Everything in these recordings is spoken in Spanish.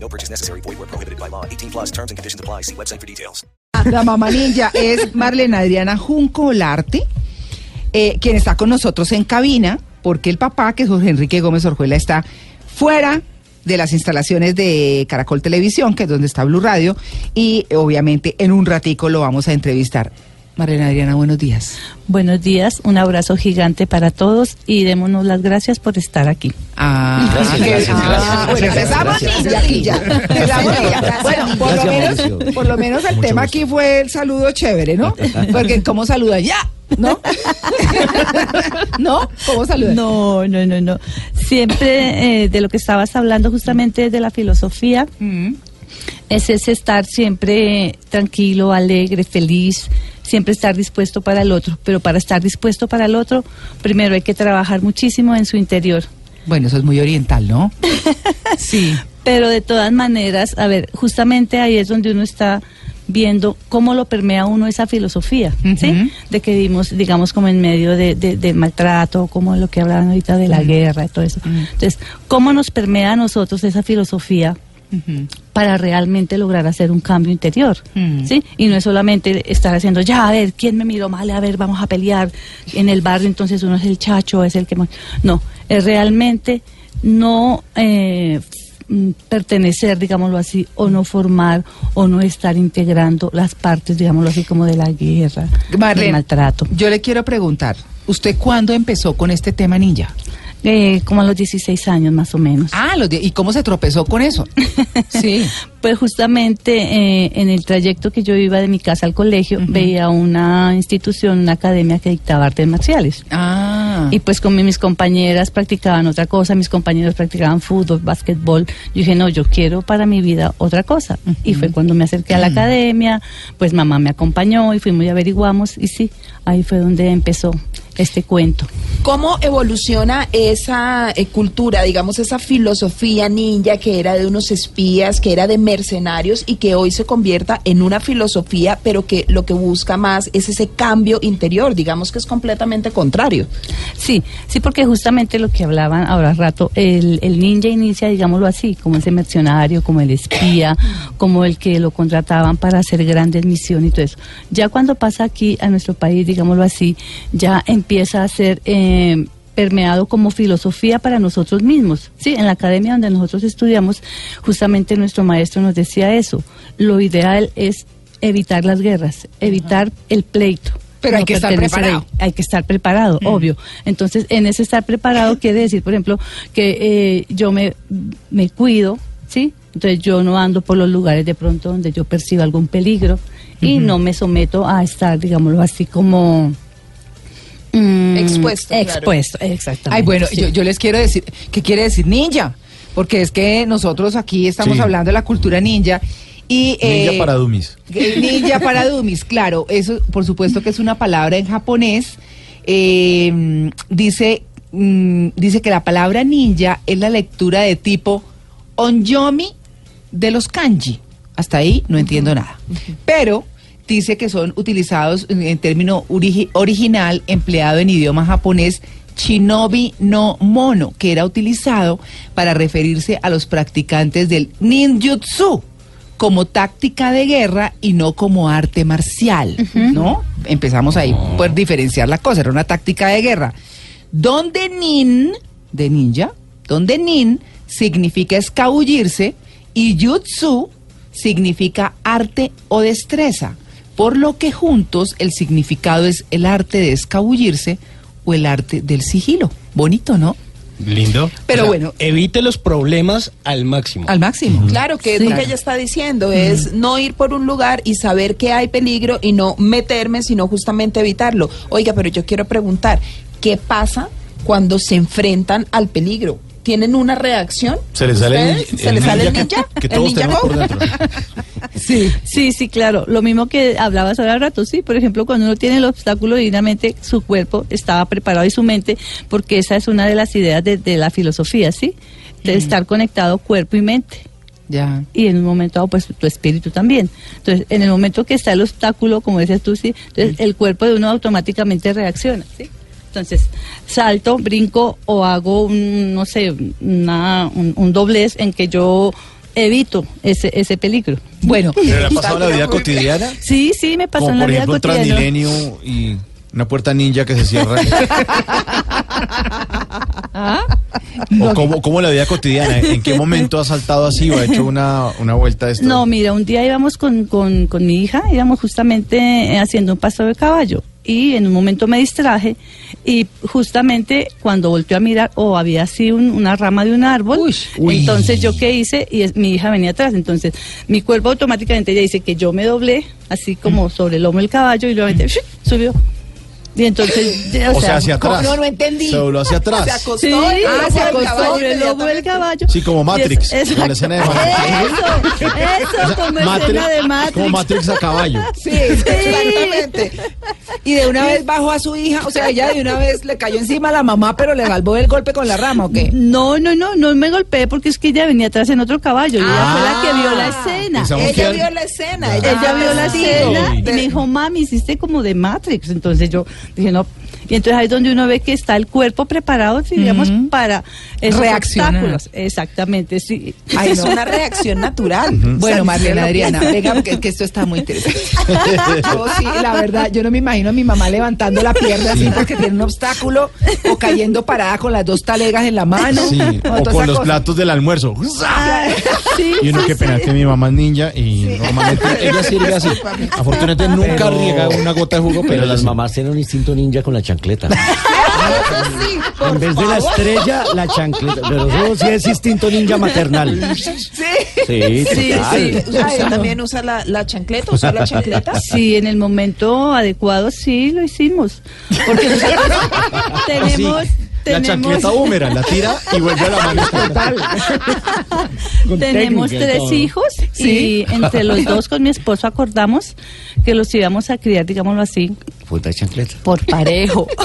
No purchase necessary. Void where prohibited by law. 18 plus terms and conditions apply. See website for details. La mamá ninja es Marlene Adriana Junco Olarte, eh, quien está con nosotros en cabina, porque el papá, que es Jorge Enrique Gómez Orjuela, está fuera de las instalaciones de Caracol Televisión, que es donde está Blue Radio, y obviamente en un ratico lo vamos a entrevistar. Marlene Adriana, buenos días. Buenos días, un abrazo gigante para todos y démonos las gracias por estar aquí. Ah, Gracias, gracias, ah, gracias, bueno, empezamos ya. Ninja. Bueno, por lo, menos, Mauricio. por lo menos el Mucho tema gusto. aquí fue el saludo chévere, ¿no? Porque cómo saluda ya, ¿no? ¿No? ¿Cómo saluda? No, no, no, no. Siempre eh, de lo que estabas hablando justamente de la filosofía, Mm. Es ese estar siempre tranquilo, alegre, feliz, siempre estar dispuesto para el otro. Pero para estar dispuesto para el otro, primero hay que trabajar muchísimo en su interior. Bueno, eso es muy oriental, ¿no? Sí. Pero de todas maneras, a ver, justamente ahí es donde uno está viendo cómo lo permea uno esa filosofía, ¿sí? De que vivimos, digamos, como en medio de, de- del maltrato, como lo que hablaban ahorita de la guerra y todo eso. Entonces, ¿cómo nos permea a nosotros esa filosofía para realmente lograr hacer un cambio interior, Mm. ¿sí? Y no es solamente estar haciendo, ya, a ver, ¿quién me miró mal? A ver, vamos a pelear en el barrio, entonces uno es el chacho, es el que... mo-". No, es realmente no eh, pertenecer, digámoslo así, o no formar, o no estar integrando las partes, digámoslo así, como de la guerra, del maltrato. yo le quiero preguntar, ¿usted cuándo empezó con este tema ninja? Eh, como a los 16 años más o menos. Ah, los ¿y cómo se tropezó con eso? Sí. Pues justamente eh, en el trayecto que yo iba de mi casa al colegio, veía una institución, una academia que dictaba artes marciales. Ah. Y pues con mi- mis compañeras practicaban otra cosa, mis compañeros practicaban fútbol, básquetbol. Yo dije, no, yo quiero para mi vida otra cosa. Y fue cuando me acerqué a la academia, pues mamá me acompañó y fuimos y averiguamos. Y sí, ahí fue donde empezó este cuento. ¿Cómo evoluciona esa eh, cultura, digamos, esa filosofía ninja que era de unos espías, que era de mercenarios y que hoy se convierta en una filosofía, pero que lo que busca más es ese cambio interior, digamos que es completamente contrario? Sí, sí, porque justamente lo que hablaban ahora rato, el, el ninja inicia, digámoslo así, como ese mercenario, como el espía, como el que lo contrataban para hacer grandes misiones y todo eso. Ya cuando pasa aquí a nuestro país, digámoslo así, ya empieza a ser eh, permeado como filosofía para nosotros mismos. Sí, en la academia donde nosotros estudiamos, justamente nuestro maestro nos decía eso. Lo ideal es evitar las guerras, evitar el pleito. Pero hay que estar preparado. Hay que estar preparado, obvio. Entonces, en ese estar preparado quiere decir, por ejemplo, que eh, yo me, me cuido, ¿sí? Entonces yo no ando por los lugares de pronto donde yo perciba algún peligro y no me someto a estar, digámoslo así, como... mm, Expuesto, claro. Expuesto, exactamente. Ay, bueno, sí. yo, yo les quiero decir, ¿qué quiere decir ninja? Porque es que nosotros aquí estamos Sí. hablando de la cultura ninja y... Ninja eh, para dummies. que- Ninja para dummies, claro, eso por supuesto que es una palabra en japonés. Eh, dice, mm, dice que la palabra ninja es la lectura de tipo onyomi de los kanji. Hasta ahí no entiendo nada. Pero dice que son utilizados en, término origi- original empleado en idioma japonés shinobi no mono, que era utilizado para referirse a los practicantes del ninjutsu como táctica de guerra y no como arte marcial, ¿no? Empezamos ahí por diferenciar la cosa, era una táctica de guerra. Donde nin, de ninja, donde nin significa escabullirse y jutsu significa arte o destreza, por lo que juntos el significado es el arte de escabullirse o el arte del sigilo. Bonito, ¿no? Lindo. Pero bueno. Evite los problemas al máximo. Al máximo. Claro, que es Sí. lo que ella está diciendo, es no ir por un lugar y saber que hay peligro y no meterme, sino justamente evitarlo. Oiga, pero yo quiero preguntar, ¿qué pasa cuando se enfrentan al peligro? Tienen una reacción. Se le sale el. ¿Se le sale el ninja? Que, ¿El todos ninja tenemos go? por dentro. Sí, sí, sí, claro. Lo mismo que hablabas ahora al rato, sí. Por ejemplo, cuando uno tiene el obstáculo, divinamente su cuerpo estaba preparado y su mente, porque esa es una de las ideas de, de la filosofía, ¿sí? De estar conectado cuerpo y mente. Ya. Y en un momento dado, pues tu espíritu también. Entonces, en el momento que está el obstáculo, como decías tú, sí, entonces el cuerpo de uno automáticamente reacciona, ¿sí? Entonces, salto, brinco o hago un, no sé, una, un, un doblez en que yo evito ese, ese peligro. Bueno, ¿Pero le ha pasado en la vida cotidiana? Sí, sí, me pasó Como en la por vida ejemplo un cotidiana. Transmilenio y una puerta ninja que se cierra. ¿O cómo, cómo la vida cotidiana? ¿En qué momento ha saltado así o ha hecho una, una vuelta de esto? No, mira, un día íbamos con, con, con mi hija, íbamos justamente eh, haciendo un paso de caballo y en un momento me distraje y justamente cuando volteé a mirar o había así un- una rama de un árbol, Uy. entonces yo qué hice y es- mi hija venía atrás, entonces mi cuerpo automáticamente ya dice que yo me doblé así como sobre el lomo del caballo y luego subió. Y entonces, ya, o sea, hacia atrás. no, no entendí. Se dobló hacia atrás. Se acostó. Sí, ah, se acostó el del caballo. Sí, como Matrix, Y es- como la escena de Matrix. Eso, eso, como Matrix- escena de Matrix. Como Matrix a caballo. Sí, exactamente. Y de una vez bajó a su hija, o sea, ella de una vez le cayó encima a la mamá, pero le salvó el golpe con la rama, ¿o qué? No, no, no, no me golpeé porque es que ella venía atrás en otro caballo y ella fue la que vio la escena. Pensamos Ella vio la escena. Ella vio la escena y me dijo, mami, hiciste como de Matrix. Entonces yo dije, no. Y entonces ahí es donde uno ve que está el cuerpo preparado, digamos, para esos Reaccionar. obstáculos. Exactamente, sí. Ay, es no. una reacción natural. Bueno, Marlene Adriana, venga, porque es que esto está muy interesante. Yo sí, la verdad, yo no me imagino a mi mamá levantando la pierna así porque tiene un obstáculo o cayendo parada con las dos talegas en la mano. Sí, o con los cosa. platos del almuerzo. Sí, Y uno sí, que sí. pena que mi mamá es ninja y normalmente ella sirve así. Afortunadamente nunca Pero- riega una gota de jugo, Pero pero las mamás tienen un instinto ninja con la chancleta. Sí, por en vez de la estrella, la chancleta. Pero eso sí es instinto ninja maternal. Sí. Sí, Sí, total. sí. ¿Usted Ay, no. también usa la, la chancleta? ¿Usa la chancleta? Sí, en el momento adecuado sí lo hicimos. Porque nosotros tenemos, Sí, la tenemos, chancleta húmera, la tira y vuelve a la mano total. tenemos tres todo. hijos y entre los dos con mi esposo acordamos que los íbamos a criar, digámoslo así, Puta chancleta. por parejo.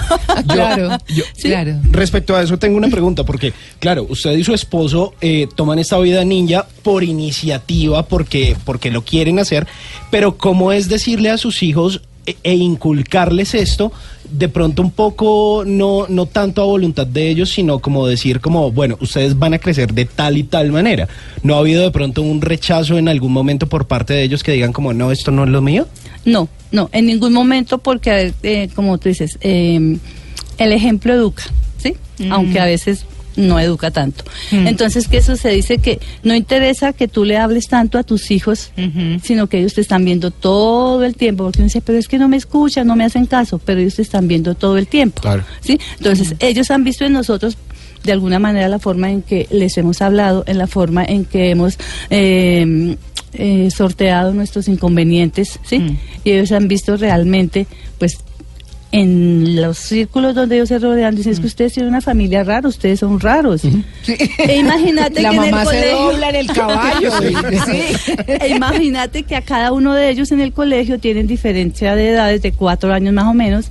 Claro, yo- claro. Respecto a eso tengo una pregunta, porque claro, usted y su esposo eh, toman esta vida ninja por iniciativa, porque, porque lo quieren hacer, pero ¿cómo es decirle a sus hijos e, e inculcarles esto? De pronto un poco, no, no tanto a voluntad de ellos, sino como decir como, bueno, ustedes van a crecer de tal y tal manera. ¿No ha habido de pronto un rechazo en algún momento por parte de ellos que digan como, no, esto no es lo mío? No, no, en ningún momento porque, eh, como tú dices, eh, el ejemplo educa, ¿sí? Aunque a veces no educa tanto. Entonces, ¿qué sucede? Dice que no interesa que tú le hables tanto a tus hijos, sino que ellos te están viendo todo el tiempo, porque uno dice, pero es que no me escuchan, no me hacen caso, pero ellos te están viendo todo el tiempo, Claro. ¿sí? Entonces, ellos han visto en nosotros de alguna manera la forma en que les hemos hablado, en la forma en que hemos eh, eh, sorteado nuestros inconvenientes, ¿sí? Y ellos han visto realmente, pues, en los círculos donde ellos se rodean, dicen, es que ustedes tienen una familia rara, ustedes son raros. E imagínate La que en el se colegio... dobla en el caballo. sí. E imagínate que a cada uno de ellos en el colegio tienen diferencia de edades de cuatro años más o menos,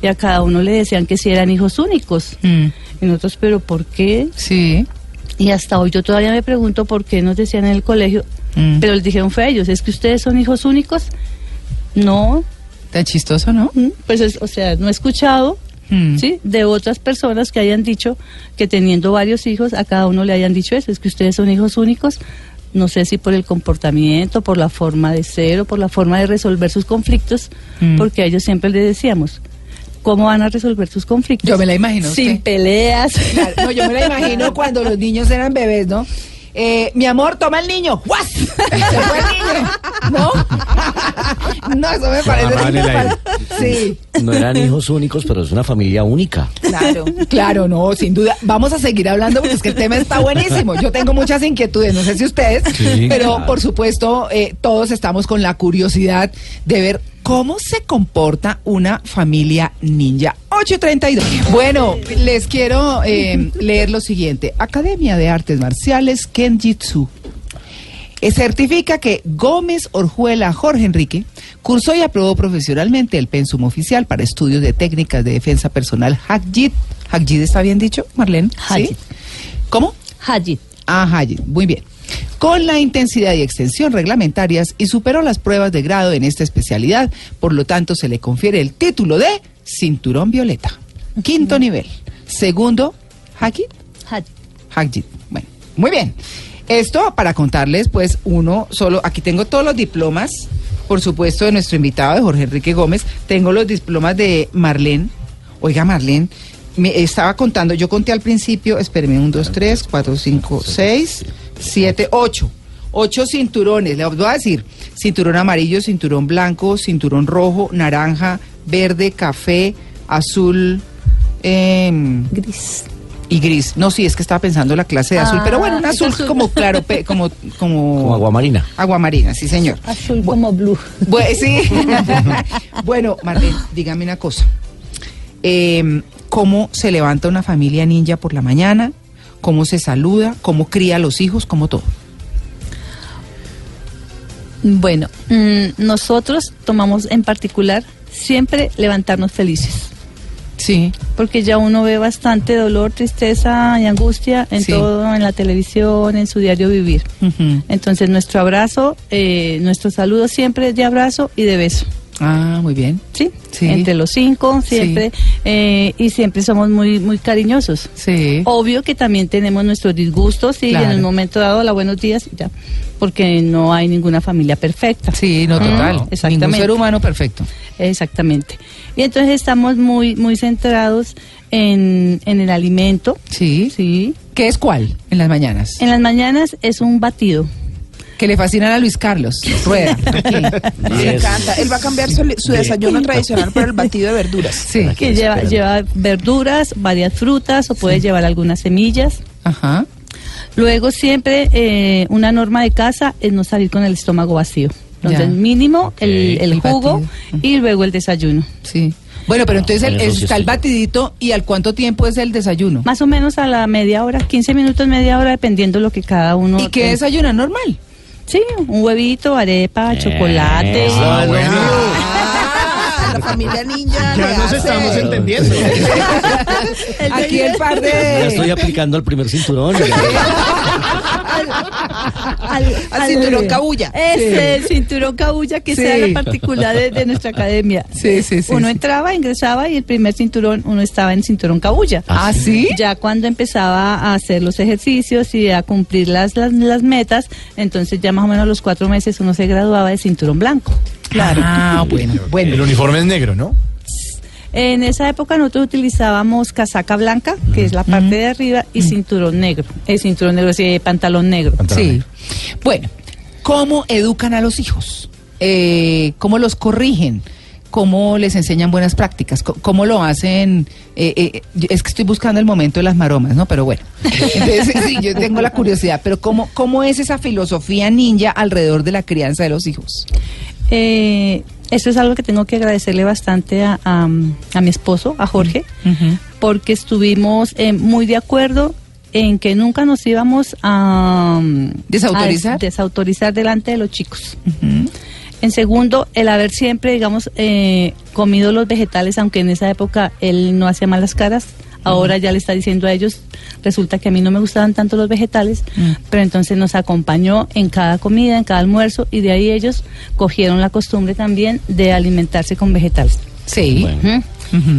y a cada uno le decían que si eran hijos únicos. Mm, Y nosotros, pero ¿por qué? Sí. Y hasta hoy yo todavía me pregunto por qué nos decían en el colegio, Mm. pero les dijeron fue a ellos, es que ustedes son hijos únicos. No, Tan chistoso, ¿no? pues es- o sea, no he escuchado, Mm. ¿sí? De otras personas que hayan dicho que teniendo varios hijos, a cada uno le hayan dicho eso, es que ustedes son hijos únicos. No sé si por el comportamiento, por la forma de ser o por la forma de resolver sus conflictos, Mm. porque a ellos siempre les decíamos, ¿cómo van a resolver sus conflictos? Yo me la imagino, Sin usted. peleas. Claro, no, yo me la imagino cuando los niños eran bebés, ¿no? Eh, mi amor, toma el niño. ¡Guas! Se fue el niño. ¿No? No, eso me parece. mamá sí, No eran hijos únicos, pero es una familia única. Claro. claro, no, sin duda. Vamos a seguir hablando porque es que el tema está buenísimo. Yo tengo muchas inquietudes, no sé si ustedes, Sí, pero claro. por supuesto eh, todos estamos con la curiosidad de ver cómo se comporta una familia ninja. 8.32. Bueno, les quiero eh, leer lo siguiente. Academia de Artes Marciales Kenjitsu. Eh, certifica que Gómez Orjuela Jorge Enrique cursó y aprobó profesionalmente el pensum oficial para estudios de técnicas de defensa personal Hagjit. ¿Hagjit está bien dicho, Marlene? ¿Sí? Hajit. ¿Cómo? Hajit. Ah, Hagjit, muy bien. Con la intensidad y extensión reglamentarias y superó las pruebas de grado en esta especialidad, por lo tanto se le confiere el título de cinturón violeta. Quinto nivel. Segundo. Hajit. Hagjit. Bueno, muy bien. Esto para contarles, pues, uno solo. Aquí tengo todos los diplomas, por supuesto, de nuestro invitado, de Jorge Enrique Gómez. Tengo los diplomas de Marlene. Oiga, Marlene, me estaba contando, yo conté al principio, espéreme, un, dos, tres, cuatro, cinco, seis, siete, ocho. Ocho cinturones, les voy a decir, cinturón amarillo, cinturón blanco, cinturón rojo, naranja, verde, café, azul, em, Gris. y gris. No, sí, es que estaba pensando la clase de azul, Ah, pero bueno, un es azul, azul. como claro, pe- como, como, Como aguamarina. aguamarina, sí, señor. Azul como blue. Sí. bueno, Marlene, dígame una cosa. Eh, ¿Cómo se levanta una familia ninja por la mañana? ¿Cómo se saluda? ¿Cómo cría a los hijos? ¿Cómo todo? Bueno, mm, nosotros tomamos en particular siempre levantarnos felices. Sí. Porque ya uno ve bastante dolor, tristeza y angustia en Sí. todo, en la televisión, en su diario vivir. Entonces nuestro abrazo, eh, nuestro saludo siempre es de abrazo y de beso. Ah, muy bien. ¿Sí? Sí. Entre los cinco, siempre. eh, y siempre somos muy, muy cariñosos. Sí. Obvio que también tenemos nuestros disgustos y Claro. en un momento dado, la buenos días, ya. Porque no hay ninguna familia perfecta. Sí, no, total. Mm, Ningún exactamente. ser humano perfecto. Exactamente. Y entonces estamos muy, muy centrados en, en el alimento. Sí. Sí. ¿Qué es cuál en las mañanas? En las mañanas es un batido. Que le fascinan a Luis Carlos. Rueda. aquí. Me encanta. Él va a cambiar su, su desayuno tradicional por el batido de verduras. Sí. que lleva, lleva verduras, varias frutas o puede llevar algunas semillas. Ajá. Luego siempre eh, una norma de casa es no salir con el estómago vacío. Entonces Ya. mínimo el, el El jugo y luego el desayuno. Sí. Bueno, pero entonces el- sí está el batidito y al cuánto tiempo es el desayuno. Más o menos a la media hora, 15 minutos, media hora, dependiendo lo que cada uno... ¿Y qué desayuna normal? Sí, un huevito, arepa, chocolate. Ah, bueno. Ah, la familia ninja. Ya nos hace- estamos entendiendo. Aquí el par Ya estoy de... aplicando el primer cinturón. al, Al cinturón cabulla. Ese el cinturón cabulla que Sí. sea la particular de, de nuestra academia. Sí, sí, sí, Uno sí. entraba, ingresaba y el primer cinturón, uno estaba en cinturón cabulla. ¿Ah, sí? Ya cuando empezaba a hacer los ejercicios y a cumplir las, las, las metas, entonces ya más o menos a los cuatro meses uno se graduaba de cinturón blanco. Claro. Ah, bueno, El bueno. uniforme es negro, ¿no? En esa época nosotros utilizábamos casaca blanca, que es la parte de arriba, y cinturón negro. El cinturón negro, sí, pantalón negro. Pantalón Sí. negro. Bueno, ¿cómo educan a los hijos? Eh, ¿Cómo los corrigen? ¿Cómo les enseñan buenas prácticas? ¿Cómo lo hacen? Eh, eh, es que estoy buscando el momento de las maromas, ¿no? Pero bueno, entonces sí, yo tengo la curiosidad. Pero ¿cómo, ¿cómo es esa filosofía ninja alrededor de la crianza de los hijos? Eh, eso es algo que tengo que agradecerle bastante a, a- a mi esposo, a Jorge, porque estuvimos eh, muy de acuerdo en que nunca nos íbamos a um, ¿Desautorizar? a desautorizar delante de los chicos. En segundo, el haber siempre, digamos, eh, comido los vegetales, aunque en esa época él no hacía malas caras, ahora ya le está diciendo a ellos, resulta que a mí no me gustaban tanto los vegetales, Mm. pero entonces nos acompañó en cada comida, en cada almuerzo, y de ahí ellos cogieron la costumbre también de alimentarse con vegetales. Sí. Bueno.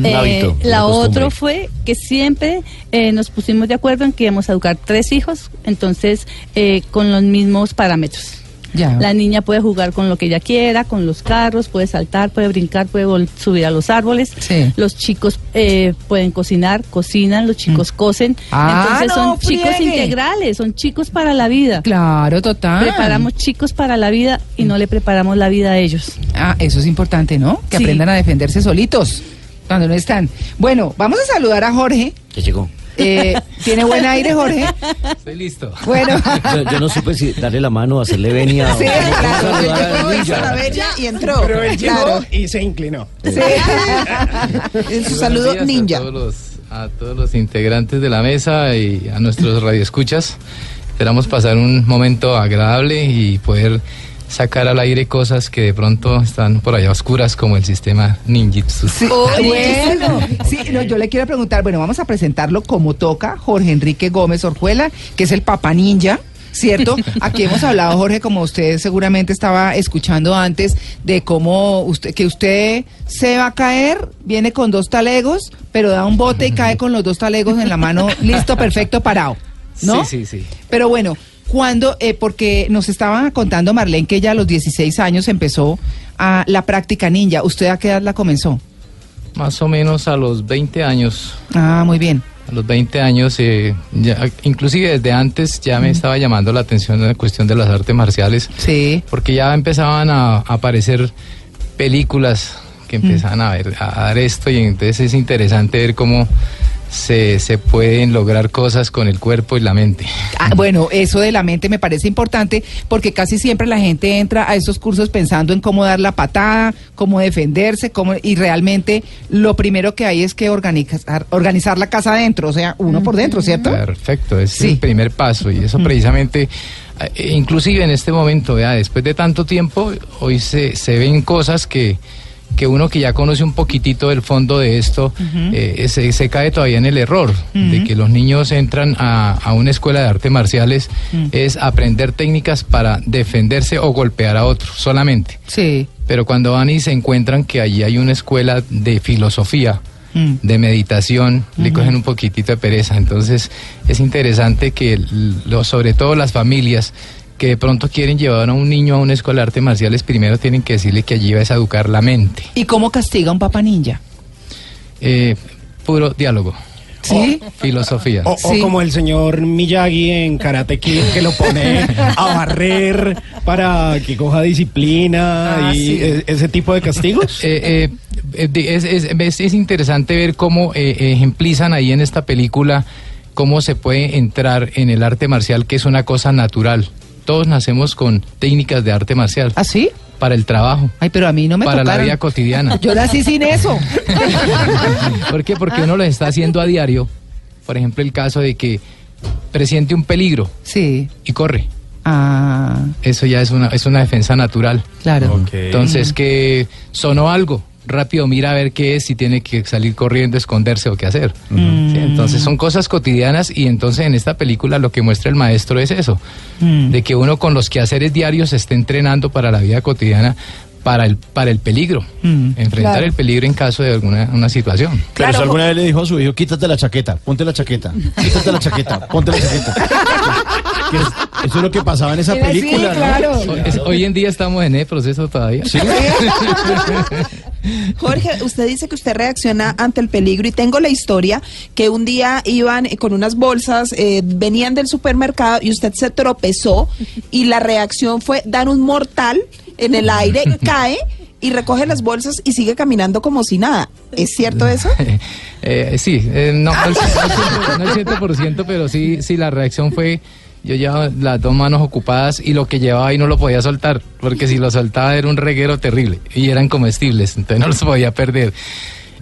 Eh, hábito, la otra fue que siempre eh, nos pusimos de acuerdo en que íbamos a educar tres hijos, entonces eh, con los mismos parámetros. Ya. La niña puede jugar con lo que ella quiera, con los carros, puede saltar, puede brincar, puede subir a los árboles. Sí. Los chicos eh, pueden cocinar, cocinan, los chicos cosen. Ah, Entonces no son chicos integrales, son chicos para la vida. Claro, total. Preparamos chicos para la vida y no le preparamos la vida a ellos. Ah, eso es importante, ¿no? Que Sí. aprendan a defenderse solitos cuando no están. Bueno, vamos a saludar a Jorge. Ya llegó. Eh, ¿Tiene buen aire, Jorge? Estoy listo. Bueno. Yo, yo no supe si darle la mano o hacerle venia. o- Sí, o Claro, saludar él al llegó, hizo ninja. la venia y entró. Pero él llegó Claro. y se inclinó. En su saludo ninja. A todos, los, a todos los integrantes de la mesa y a nuestros radioescuchas. Esperamos pasar un momento agradable y poder sacar al aire cosas que de pronto están por allá oscuras como el sistema ninjitsu. Sí, bueno, sí, no, yo le quiero preguntar, bueno, vamos a presentarlo como toca Jorge Enrique Gómez Orjuela, que es el papá ninja. ¿Cierto? Aquí hemos hablado, Jorge, como usted seguramente estaba escuchando antes, de cómo usted, que usted se va a caer, viene con dos talegos, pero da un bote y cae con los dos talegos en la mano, listo, perfecto, parado. ¿No? Sí, sí, sí. Pero bueno, cuando, eh, porque nos estaba contando Marlene que ya a los 16 años empezó a la práctica ninja. ¿Usted a qué edad la comenzó? Más o menos a los 20 años. Ah, muy bien. A los 20 años, eh, ya- inclusive desde antes ya me estaba llamando la atención la cuestión de las artes marciales. Sí. porque ya empezaban a, a aparecer películas que empezaban a ver a dar esto y entonces es interesante ver cómo se, se pueden lograr cosas con el cuerpo y la mente. Ah, bueno, eso de la mente me parece importante porque casi siempre la gente entra a esos cursos pensando en cómo dar la patada, cómo defenderse, cómo y realmente lo primero que hay es que organizar, organizar la casa adentro, o sea, uno por dentro, ¿cierto? Perfecto, es Sí. el primer paso y eso precisamente, eh, inclusive en este momento, vea, después de tanto tiempo, hoy se, se ven cosas que que uno que ya conoce un poquitito del fondo de esto, eh, se, se cae todavía en el error de que los niños entran a, a una escuela de artes marciales es aprender técnicas para defenderse o golpear a otro solamente. Sí. Pero cuando van y se encuentran que allí hay una escuela de filosofía, Mm. de meditación, le cogen un poquitito de pereza. Entonces es interesante que lo- sobre todo las familias que de pronto quieren llevar a un niño a una escuela de artes marciales, primero tienen que decirle que allí vas a educar la mente. ¿Y cómo castiga un papá ninja? Eh, puro diálogo. ¿Sí? Filosofía. O, o Sí. como el señor Miyagi en Karate Kid que lo pone a barrer para que coja disciplina Ah, y sí. e- ese tipo de castigos. Eh, eh, eh, es, es- es- es interesante ver cómo eh, ejemplizan ahí en esta película cómo se puede entrar en el arte marcial, que es una cosa natural. Todos nacemos con técnicas de arte marcial ¿Ah, sí? para el trabajo, Ay, pero a mí no me para la vida cotidiana. Yo nací sin eso. ¿Por qué? Porque uno lo está haciendo a diario. Por ejemplo, el caso de que presiente un peligro Sí. y corre. Ah, Eso ya es una, es una defensa natural. claro. Entonces, que sonó algo, rápido mira a ver qué es, si tiene que salir corriendo, esconderse o qué hacer. Sí, entonces, son cosas cotidianas y entonces en esta película lo que muestra el maestro es eso, Mm. de que uno con los quehaceres diarios se esté entrenando para la vida cotidiana, para el, para el peligro, Mm. enfrentar Claro. el peligro en caso de alguna una situación. Pero eso alguna vez le dijo a su hijo, quítate la chaqueta, ponte la chaqueta, quítate la chaqueta, ponte la chaqueta. Que es- eso es lo que pasaba en esa Sí, película, ¿no? claro. Hoy, es- hoy en día estamos en ese proceso todavía. Sí. Jorge, usted dice que usted reacciona ante el peligro y tengo la historia que un día iban eh, con unas bolsas, eh, venían del supermercado y usted se tropezó y la reacción fue dar un mortal en el aire, cae y recoge las bolsas y sigue caminando como si nada. ¿Es cierto eso? Eh, sí, eh, no, no el, cien- no el 100%, pero sí, sí, la reacción fue, yo llevaba las dos manos ocupadas y lo que llevaba ahí no lo podía soltar, porque si lo soltaba era un reguero terrible y eran comestibles, entonces no los podía perder.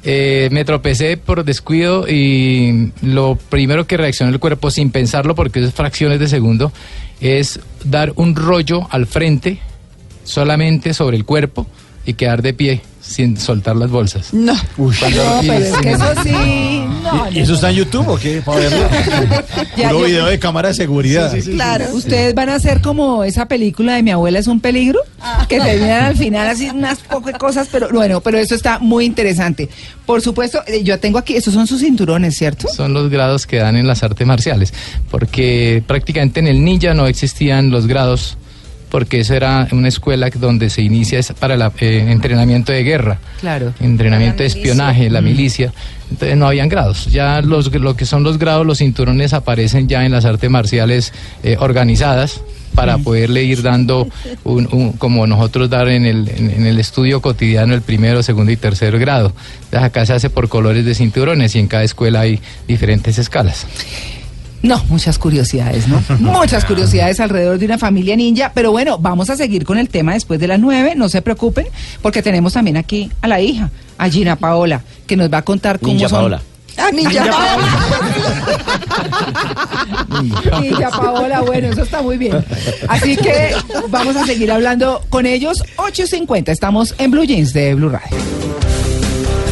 Eh, me tropecé por descuido y lo primero que reaccionó el cuerpo sin pensarlo, porque es fracciones de segundo, es dar un rollo al frente solamente sobre el cuerpo y quedar de pie sin soltar las bolsas. No. Cuando- No, y- pero es que eso sí. No, ¿Y, eso está en YouTube o qué? Para verlo. Ya, Puro yo- video de cámara de seguridad. Claro. ¿Ustedes van a hacer como esa película de Mi abuela es un peligro? Que terminan al final así unas pocas cosas, pero bueno, pero eso está muy interesante. Por supuesto, eh, yo tengo aquí, estos son sus cinturones, ¿cierto? son los grados que dan en las artes marciales, porque prácticamente en el ninja no existían los grados, porque eso era una escuela donde se inicia es para el entrenamiento de guerra, Claro. entrenamiento de espionaje, la milicia, entonces no habían grados, ya los, lo que son los grados, los cinturones aparecen ya en las artes marciales eh, organizadas, para poderle ir dando un, un- como nosotros dar en el, en, en el estudio cotidiano el primero, segundo y tercer grado. Entonces acá se hace por colores de cinturones y en cada escuela hay diferentes escalas. No, muchas curiosidades, ¿no? Muchas curiosidades alrededor de una familia ninja. Pero bueno, vamos a seguir con el tema después de las nueve, no se preocupen, porque tenemos también aquí a la hija, a Gina Paola, que nos va a contar cómo Ninja son. Paola. Ah, Ninja Paola. Ninja Paola, bueno, eso está muy bien. Así que vamos a seguir hablando con ellos. 8.50, estamos en Blue Jeans de Blue Radio.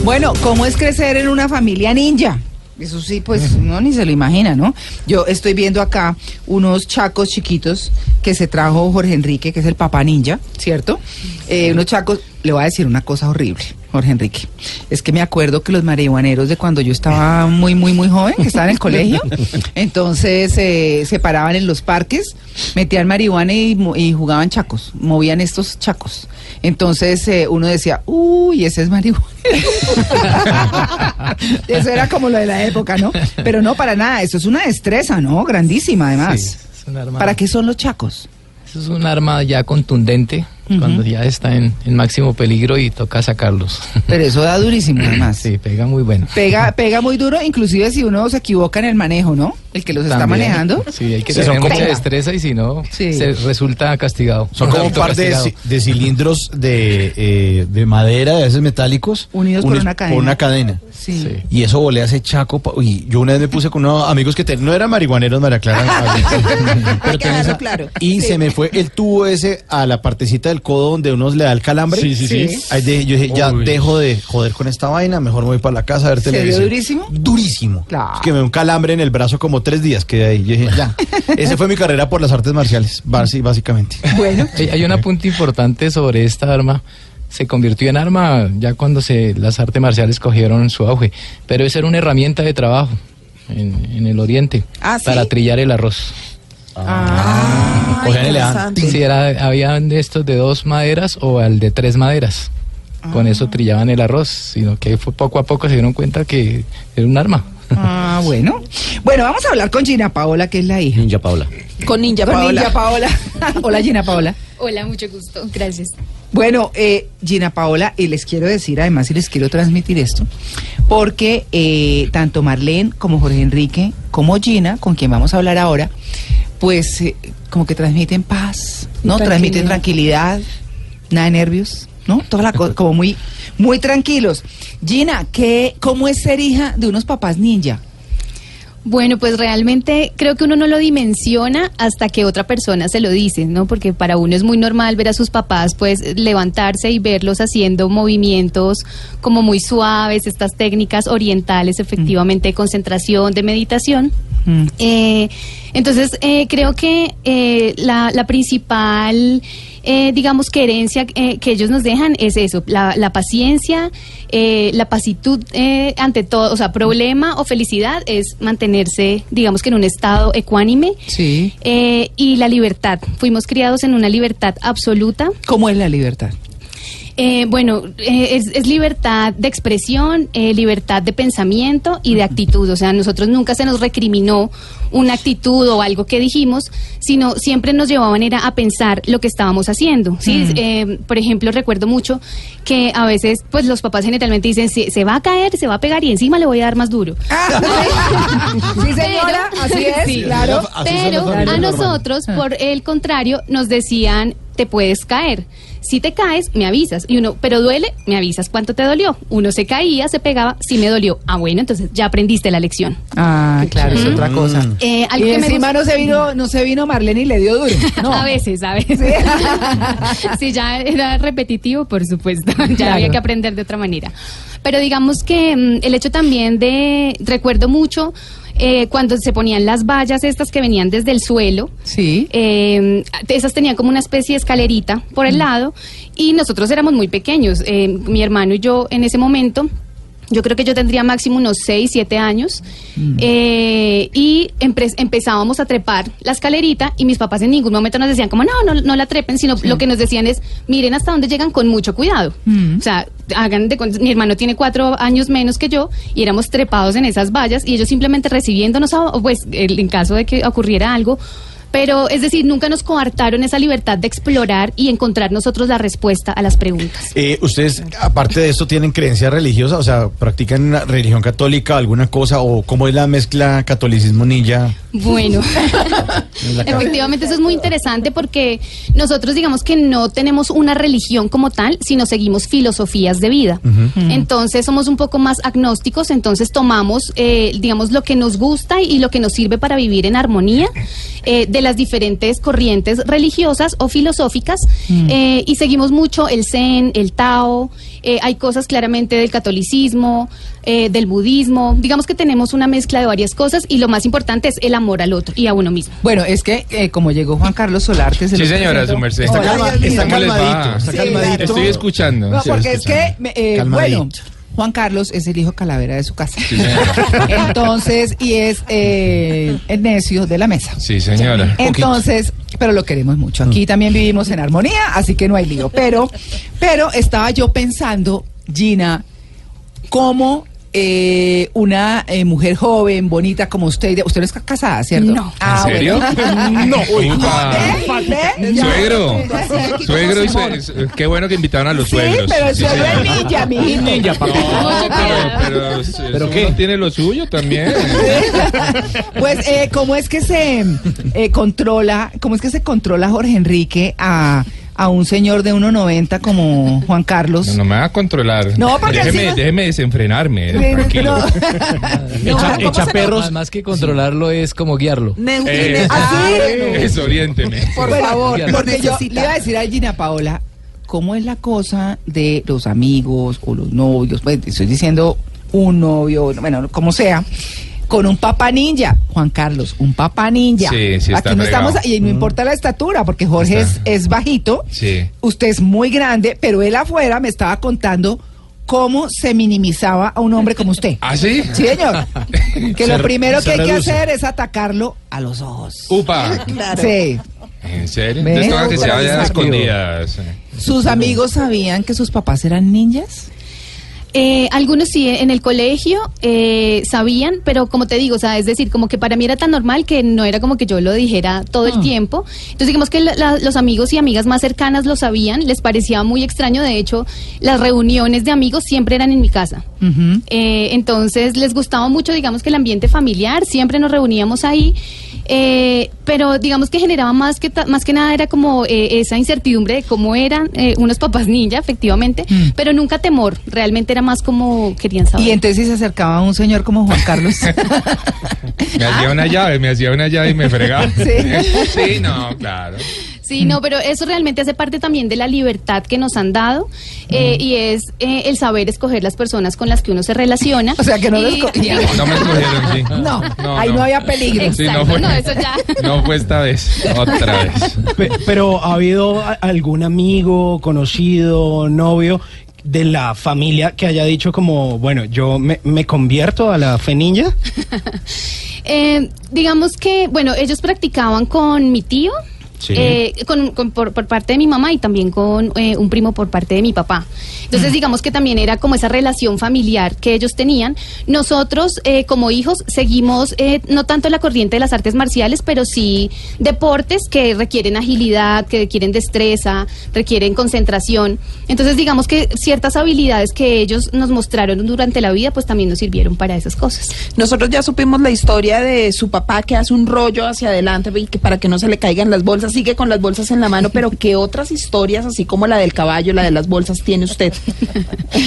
Bueno, ¿cómo es crecer en una familia ninja? Eso sí, pues uno ni se lo imagina, ¿no? Yo estoy viendo acá unos chacos chiquitos que se trajo Jorge Enrique, que es el papá ninja, ¿cierto? Eh, unos chacos, le voy a decir una cosa horrible, Jorge Enrique. Es que me acuerdo que los marihuaneros de cuando yo estaba muy, muy, muy joven, que estaba en el colegio, entonces eh, se paraban en los parques, metían marihuana y, jugaban chacos, movían estos chacos. Entonces eh, uno decía, uy, ese es marihuana. Eso era como lo de la época, ¿no? Pero no, para nada, eso es una destreza, ¿no? Grandísima, además. Sí, es un arma- ¿Para qué son los chacos? Eso es un arma ya contundente Cuando ya está en, en máximo peligro y toca sacarlos. Pero eso da durísimo, además. Sí, pega muy bueno. Pega, pega muy duro, inclusive si uno se equivoca en el manejo, ¿no? El que los está manejando. Sí, hay que Sí, tener son mucha como- destreza y si no, Sí. se resulta castigado. Son como un par de, cilindros de, eh, de madera, de esos metálicos. Unidos por una cadena. Por una cadena. Sí. Sí. Y eso volea ese chaco. pa- Uy, yo una vez me puse con unos amigos que te- no eran marihuaneros, María Clara. Esa- claro. Y Sí. se me fue el tubo ese a la partecita del codo donde uno le da el calambre. Sí, sí, sí. Sí. Ahí de- yo dije, ya Uy. dejo de joder con esta vaina, mejor me voy para la casa a ver ¿Se dio televisión. durísimo? Durísimo. Claro. Es que me dio un calambre en el brazo como tres días que ahí. Yo dije, ya. Esa fue mi carrera por las artes marciales, básicamente. Bueno, Hay, un apunte importante sobre esta arma. Se convirtió en arma ya cuando se, las artes marciales cogieron su auge. Pero esa era una herramienta de trabajo en, en el oriente Ah, ¿sí? para trillar el arroz. Ah, interesante. Sí, era, habían de estos de dos maderas o al de tres maderas. Con eso trillaban el arroz, sino que fue poco a poco se dieron cuenta que era un arma. Ah, bueno. Bueno, vamos a hablar con Gina Paola, que es la hija. Ninja Paula. Con Ninja Con Paola. Ninja Paola. Hola, Gina Paola. Hola, mucho gusto. Gracias. Bueno, eh, Gina Paola, y les quiero decir además y les quiero transmitir esto, porque eh, tanto Marlene como Jorge Enrique, como Gina, con quien vamos a hablar ahora, pues eh, como que transmiten paz, ¿no? Tranquilidad. Transmiten tranquilidad, nada de nervios, ¿no? Toda la cosa, como muy, muy tranquilos. Gina, ¿qué, ¿cómo es ser hija de unos papás ninja? Bueno, pues realmente creo que uno no lo dimensiona hasta que otra persona se lo dice, ¿no? Porque para uno es muy normal ver a sus papás pues levantarse y verlos haciendo movimientos como muy suaves, estas técnicas orientales efectivamente de concentración, de meditación. Mm. Eh, entonces, eh, creo que eh, la, la principal, eh, digamos, que herencia eh, que ellos nos dejan es eso, la, la paciencia, eh, la pasitud eh, ante todo, o sea, problema o felicidad es mantenerse, digamos que en un estado ecuánime. Sí. eh, y la libertad. Fuimos criados en una libertad absoluta. ¿Cómo es la libertad? Eh, bueno, eh, es, es libertad de expresión, eh, libertad de pensamiento y de actitud. O sea, nosotros nunca se nos recriminó una actitud o algo que dijimos, sino siempre nos llevaban era a pensar lo que estábamos haciendo. ¿sí? Eh, por ejemplo, recuerdo mucho que a veces, pues los papás generalmente dicen, se, se va a caer, se va a pegar y encima le voy a dar más duro. sí, señora, así es, Sí. claro. Pero a nosotros, por el contrario, nos decían, te puedes caer. Si te caes, me avisas. Y uno, pero duele, me avisas cuánto te dolió. Uno se caía, se pegaba, sí me dolió. Ah, bueno, entonces ya aprendiste la lección. Ah, claro, es otra cosa. Eh, algo y que me encima gusta- no se vino, no se vino Marlene y le dio duro. No. A veces, a veces. Sí. ya era repetitivo, por supuesto. Ya Claro. había que aprender de otra manera. Pero digamos que mm, el hecho también de, recuerdo mucho eh, cuando se ponían las vallas estas que venían desde el suelo. Sí. Eh, esas tenían como una especie de escalerita por el lado y nosotros éramos muy pequeños. Eh, mi hermano y yo en ese momento, yo creo que yo tendría máximo unos 6, 7 años eh, y empe- empezábamos a trepar la escalerita y mis papás en ningún momento nos decían como no, no, no la trepen, sino lo que nos decían es miren hasta dónde llegan con mucho cuidado. Mm. O sea, hagan de mi hermano tiene cuatro años menos que yo y éramos trepados en esas vallas y ellos simplemente recibiéndonos, a- pues en caso de que ocurriera algo, Pero es decir, nunca nos coartaron esa libertad de explorar y encontrar nosotros la respuesta a las preguntas. Eh, ¿Ustedes, aparte de esto, tienen creencia religiosa? O sea, ¿practican una religión católica, alguna cosa? ¿O cómo es la mezcla catolicismo ninja? Bueno, efectivamente eso es muy interesante porque nosotros digamos que no tenemos una religión como tal, sino seguimos filosofías de vida. Entonces somos un poco más agnósticos, entonces tomamos, eh, digamos, lo que nos gusta y lo que nos sirve para vivir en armonía eh, de las diferentes corrientes religiosas o filosóficas eh, y seguimos mucho el Zen, el Tao. eh, hay cosas claramente del catolicismo, eh, del budismo. Digamos que tenemos una mezcla de varias cosas y lo más importante es el amor al otro y a uno mismo. Bueno, es que eh, como llegó Juan Carlos Solarte... se Sí, señora, presento. su merced. Está calma- está calmadito, está Sí, calmadito. Estoy escuchando. No, porque es escuchando. que, eh, bueno, Juan Carlos es el hijo calavera de su casa. Sí. Entonces, y es eh, el necio de la mesa. Sí, señora. Entonces, pero lo queremos mucho. Aquí también vivimos en armonía, así que no hay lío. Pero, pero estaba yo pensando, Gina, cómo eh, una eh, mujer joven, bonita como usted, usted no es ca- casada, ¿cierto? No. Ah, ¿En serio? bueno. No. Uy. Suegro. Suegro y qué bueno que invitaron a los Sí, suegros. pero el Sí, suegro es ninja, mi hijo. Ninja, papá. No, pero, pero, ¿Pero qué? tiene lo suyo también. Pues, eh, ¿cómo es que se eh, controla, cómo es que se controla Jorge Enrique a, a un señor de 1.90 como Juan Carlos? No, no me va a controlar. No, porque déjeme, no- déjeme desenfrenarme. Sí, tranquilo. no. Echa, ¿cómo echa se- perros. Más, que controlarlo es como guiarlo. Eh, Ah, desoriénteme. Por favor, porque yo le iba a decir a Gina Paola, ¿cómo es la cosa de los amigos o los novios? Pues estoy diciendo un novio, bueno, como sea, con un papá ninja. Juan Carlos, un papá ninja. Sí, sí, está Aquí no estamos, y no importa la estatura, porque Jorge es, es bajito, Sí. usted es muy grande, pero él afuera me estaba contando cómo se minimizaba a un hombre como usted. ¿Ah, sí? Sí, señor. Que Se lo primero que hay que hacer es atacarlo a los ojos. Upa. Sí. ¿En serio? ¿Ves? Entonces toca que se vayan escondidas. ¿Sus amigos sabían que sus papás eran ninjas? Eh, algunos sí en el colegio eh, sabían, pero como te digo, o sea, es decir, como que para mí era tan normal que no era como que yo lo dijera todo el tiempo. Entonces digamos que la- la- los amigos y amigas más cercanas lo sabían, les parecía muy extraño, de hecho, las reuniones de amigos siempre eran en mi casa. Eh, entonces les gustaba mucho, digamos que el ambiente familiar, siempre nos reuníamos ahí, eh, pero digamos que generaba más que más que nada era como eh, esa incertidumbre de cómo eran unos papás ninja, efectivamente, pero nunca temor, realmente era más como querían saber. Y entonces si se acercaba a un señor como Juan Carlos. Me hacía una llave, me hacía una llave y me fregaba. Sí. Sí, no, claro. Sí, no, pero eso realmente hace parte también de la libertad que nos han dado eh, y es eh, el saber escoger las personas con las que uno se relaciona. O sea, que no lo Y- escogía. No me escogieron, sí. No, ahí no había peligro. Sí, no fue, no, eso ya. no fue esta vez, otra vez. Pe- Pero ¿ha habido a- algún amigo, conocido, novio de la familia que haya dicho como, bueno, yo me, me convierto a la fe ninja? Eh, digamos que, bueno, ellos practicaban con mi tío. Sí. eh, con, con- por, por parte de mi mamá y también con eh, un primo por parte de mi papá. Entonces, digamos que también era como esa relación familiar que ellos tenían. Nosotros, eh, como hijos, seguimos eh, no tanto la corriente de las artes marciales, pero sí deportes que requieren agilidad, que requieren destreza, requieren concentración. Entonces, digamos que ciertas habilidades que ellos nos mostraron durante la vida, pues también nos sirvieron para esas cosas. Nosotros ya supimos la historia de su papá que hace un rollo hacia adelante y que para que no se le caigan las bolsas, sigue con las bolsas en la mano, pero ¿qué otras historias, así como la del caballo, la de las bolsas, tiene usted?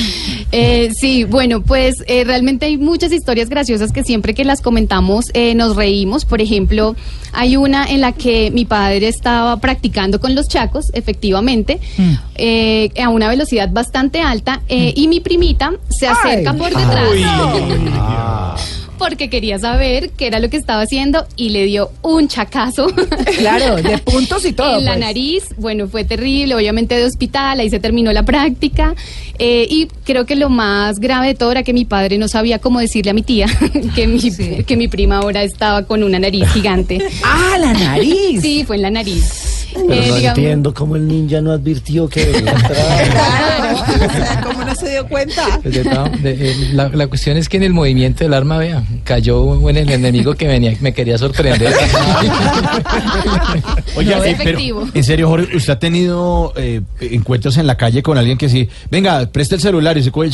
Eh, sí, bueno, pues eh, realmente hay muchas historias graciosas que siempre que las comentamos eh, nos reímos. Por ejemplo, hay una en la que mi padre estaba practicando con los chacos, efectivamente, eh, a una velocidad bastante alta, eh, y mi primita se acerca Ay. por detrás. Porque quería saber qué era lo que estaba haciendo y le dio un chacazo. Claro, de puntos y todo. en la pues. nariz, bueno, fue terrible, obviamente de hospital, ahí se terminó la práctica. eh, y creo que lo más grave de todo era que mi padre no sabía cómo decirle a mi tía que mi, que mi prima ahora estaba con una nariz gigante. Ah, la nariz. Sí, fue en la nariz. Pero Eh, no digamos- entiendo cómo el ninja no advirtió que Claro, o sea, ¿cómo no se dio cuenta? Pues de todo- de- eh, la, la cuestión es que en el movimiento del arma, vea, cayó en el enemigo que venía, me quería sorprender. Oye, No, eh, pero, en serio, Jorge, ¿usted ha tenido eh, encuentros en la calle con alguien que sí, venga, presta el celular y se coge,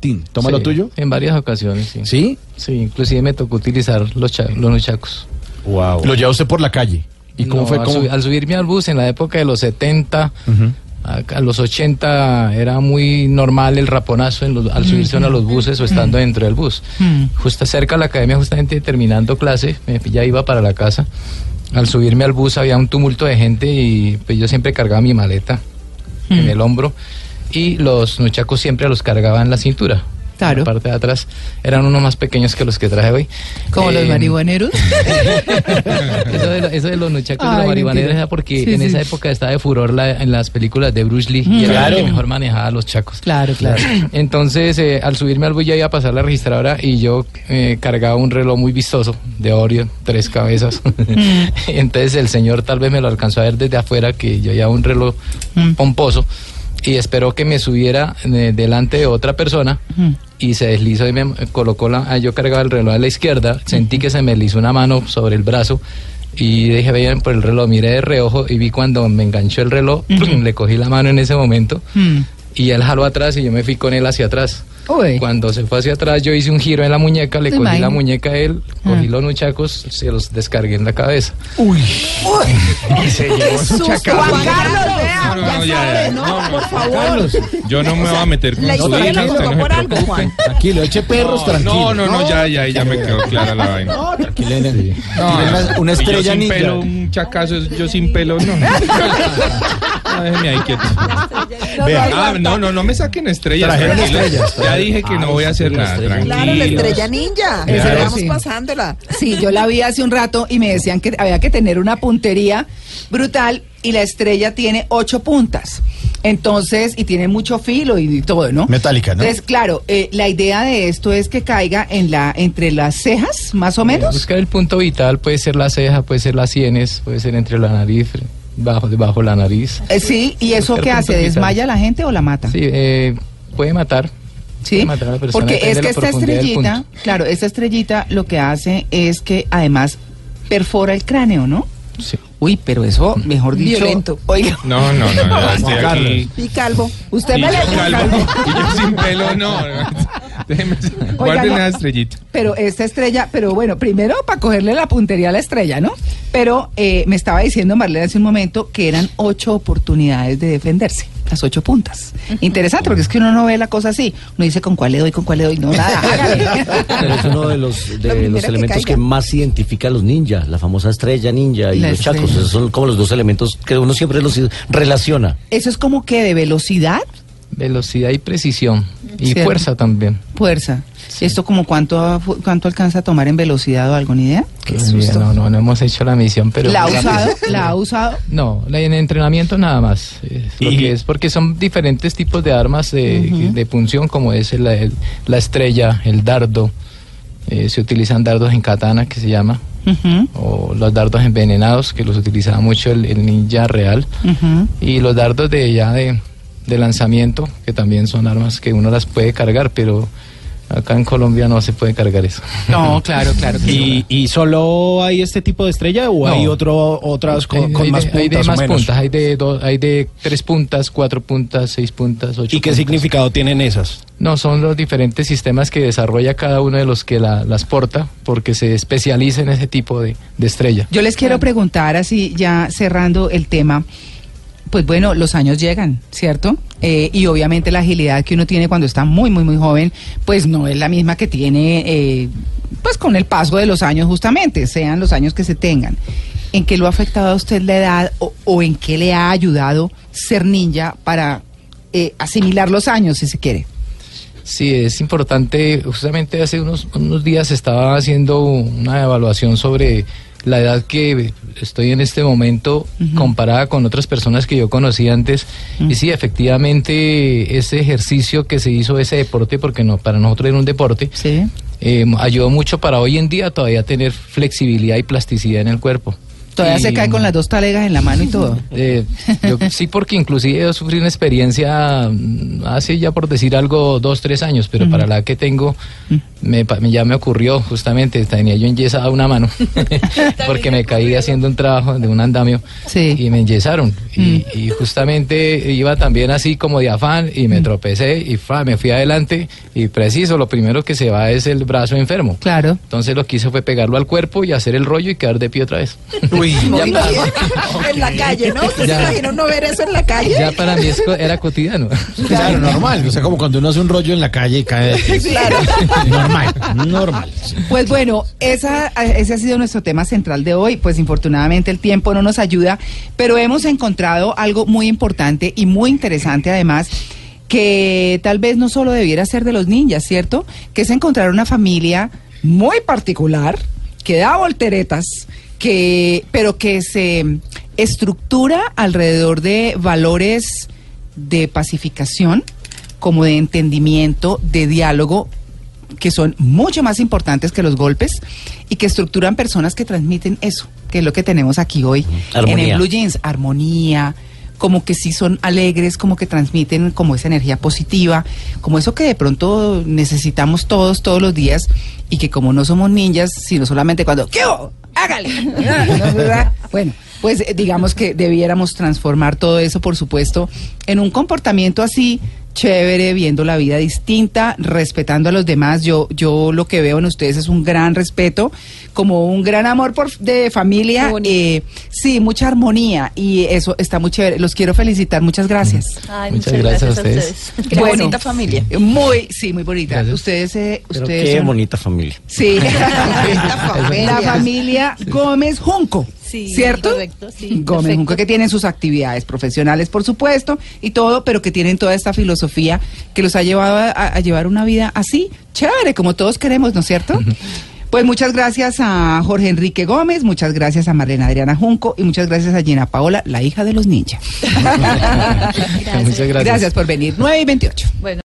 tin, toma lo Sí, tuyo? En varias ocasiones, sí. ¿Sí? Sí, inclusive me tocó utilizar los, cha- los nuchacos. Wow. Lo lleva usted por la calle. ¿Y cómo No, fue? Al, ¿Cómo? subi- al subirme al bus en la época de los 70, Ujú. a, a los 80 era muy normal el raponazo en los- al subirse uno a los buses o estando dentro del bus. Justo cerca de la academia, justamente terminando clase, me- ya iba para la casa. Al subirme al bus había un tumulto de gente y pues yo siempre cargaba mi maleta en el hombro y los nuchacos siempre los cargaba en la cintura. Claro. La parte de atrás eran unos más pequeños que los que traje hoy. Como los Eh, marihuaneros. eso de, lo- eso de los nuchacos de los marihuaneros era porque Sí, en sí. esa época estaba de furor la- en las películas de Bruce Lee y era Claro. el que mejor manejaba los chacos. Claro, claro. Entonces, eh, al subirme al bus ya iba a pasar la registradora y yo eh, cargaba un reloj muy vistoso de Oreo, tres cabezas. Entonces el señor tal vez me lo alcanzó a ver desde afuera que yo llevaba un reloj pomposo y esperó que me subiera eh, delante de otra persona y se deslizó y me colocó la... yo cargaba el reloj a la izquierda, sentí que se me deslizó una mano sobre el brazo y dije, vean por el reloj, miré de reojo y vi cuando me enganchó el reloj, le cogí la mano en ese momento Mm. y él jaló atrás y yo me fui con él hacia atrás. Uy. Cuando se fue hacia atrás, yo hice un giro en la muñeca, le ¿Se cogí la muñeca a él, cogí Ah. los nuchacos, se los descargué en la cabeza. ¡Qué susto! Juan Carlos, vea, No, no, ya no, ya, sabe, ya. ¿no? No, no, Por favor. Carlos, Yo no me voy a meter con La su hija, no se por algo, preocupe. Juan. tranquilo, eche perros, tranquilo. No, no, no, ya, ya, ya me quedó clara la vaina. No, tranquilo. No, una y yo estrella sin pelo, un chacazo, yo sin pelo, no. No, déjeme ahí quieto. Vea, Ah, no, no, no me saquen estrellas. Trajeron tranquilos. estrellas, Ya dije que no voy a hacer nada, Claro, la estrella ninja. Claro. Estamos Sí. pasándola. Sí, yo la vi hace un rato y me decían que había que tener una puntería brutal y la estrella tiene ocho puntas. Entonces, y tiene mucho filo y todo, ¿no? Metálica, ¿no? Entonces, claro, eh, la idea de esto es que caiga en la entre las cejas, más o menos. Buscar el punto vital, puede ser la ceja, puede ser las sienes, puede ser entre la nariz, bajo, debajo la nariz. Eh, sí, ¿y eso qué hace? ¿Desmaya a la gente o la mata? Sí, eh, puede matar. Sí, puede matar a la persona, porque es que esta estrellita, claro, esta estrellita lo que hace es que además perfora el cráneo, ¿no? Sí. Uy, pero eso, mejor dicho, Violento. Oiga, No, no, no, ya estoy aquí. Y calvo. usted Y me le calvo, y yo sin pelo, no. Déjeme, guarden no. la estrellita. Pero esta estrella, pero bueno, primero para cogerle la puntería a la estrella, ¿no? Pero eh, me estaba diciendo Marlene hace un momento que eran ocho oportunidades de defenderse, las ocho puntas. Interesante, porque es que uno no ve la cosa así. Uno dice con cuál le doy, con cuál le doy. No, nada, hágale. Pero es uno de los, de elementos que, más identifica a los ninjas, la famosa estrella ninja y La los chacos. Esos son como los dos elementos que uno siempre los relaciona. Eso es como que de velocidad, Velocidad y precisión. Y Cierto. fuerza también. fuerza. ¿Esto como cuánto, cuánto alcanza a tomar en velocidad o algo, ni idea? Pues, No, no, no hemos hecho la misión, pero... ¿La ha usado? ¿La ha usado? No, la- en entrenamiento nada más. eh, lo Y- que es porque son diferentes tipos de armas de, de punción, como es el- el- la estrella, el dardo. eh, se utilizan dardos en katana, que se llama, o los dardos envenenados, que los utilizaba mucho el, el ninja real, y los dardos de ya de, de lanzamiento, que también son armas que uno las puede cargar, pero acá en Colombia no se puede cargar eso. No, claro, claro. que ¿Y, y solo hay este tipo de estrella o No. hay otro, otras con, Hay- con hay más de, puntas hay de o más menos? puntas, hay de, do- hay de tres puntas, cuatro puntas, seis puntas, ocho ¿Y qué puntas. significado tienen esas? No, son los diferentes sistemas que desarrolla cada uno de los que la- las porta, porque se especializa en ese tipo de, de estrella. Yo les quiero preguntar, así ya cerrando el tema, pues bueno, los años llegan, ¿cierto? Eh, y obviamente la agilidad que uno tiene cuando está muy, muy, muy joven, pues no es la misma que tiene, eh, pues con el paso de los años justamente, sean los años que se tengan. ¿En qué lo ha afectado a usted la edad o, en qué le ha ayudado ser ninja para eh, asimilar los años, si se quiere? Sí, es importante. Justamente hace unos, unos días estaba haciendo una evaluación sobre la edad que estoy en este momento comparada con otras personas que yo conocí antes. Y sí, efectivamente, ese ejercicio que se hizo, ese deporte, porque no para nosotros era un deporte, Sí. eh, ayudó mucho para hoy en día todavía tener flexibilidad y plasticidad en el cuerpo. Todavía Y- se cae con las dos talegas en la mano y todo. Eh, yo- sí, porque inclusive yo sufrí una experiencia mm, hace ya por decir algo dos, tres años, pero para la que tengo me, pa- me- ya me ocurrió justamente, tenía yo enyesada una mano porque me caí haciendo un trabajo de un andamio y me enyesaron y, y justamente iba también así como de afán y me tropecé y fa, me fui adelante y preciso, lo primero que se va es el brazo enfermo. Claro. Entonces lo que hice fue pegarlo al cuerpo y hacer el rollo y quedar de pie otra vez. Muy Ya en la calle, ¿no? ¿Usted Ya. se no ver eso en la calle? Ya para mí es co- era cotidiano. Claro, normal. O sea, como cuando uno hace un rollo en la calle y cae de. Claro. Normal, normal. Pues bueno, ese ha sido nuestro tema central de hoy. Pues infortunadamente el tiempo no nos ayuda, pero hemos encontrado algo muy importante y muy interesante además que tal vez no solo debiera ser de los ninjas, ¿cierto? Que es encontrar una familia muy particular, que da volteretas, que, pero que se estructura alrededor de valores de pacificación, como de entendimiento, de diálogo, que son mucho más importantes que los golpes y que estructuran personas que transmiten eso, que es lo que tenemos aquí hoy en Armonía. el Blue Jeans, armonía, como que sí son alegres, como que transmiten como esa energía positiva, como eso que de pronto necesitamos todos, todos los días, y que como no somos ninjas, sino solamente cuando ¡Qué? ¡Hágale! bueno, pues eh, digamos que debiéramos transformar todo eso, por supuesto, en un comportamiento así chévere, viendo la vida distinta, respetando a los demás. Yo, yo lo que veo en ustedes es un gran respeto, como un gran amor por de familia, eh, sí, mucha armonía y eso está muy chévere. Los quiero felicitar, muchas gracias. Ay, Muchas muchas gracias gracias a a ustedes. Qué bonita familia. Muy, sí, muy bonita. Ustedes, eh, Pero ustedes qué son- bonita familia. Sí, familia. la familia Gómez Junco. Sí, ¿Cierto? correcto, sí, Gómez perfecto. Junco, que tienen sus actividades profesionales, por supuesto, y todo, pero que tienen toda esta filosofía que los ha llevado a, a llevar una vida así, chévere, como todos queremos, ¿no es cierto? Pues muchas gracias a Jorge Enrique Gómez, muchas gracias a Marlena Adriana Junco y muchas gracias a Gina Paola, la hija de los ninjas. Muchas gracias. Gracias por venir. 9 y 28. Bueno.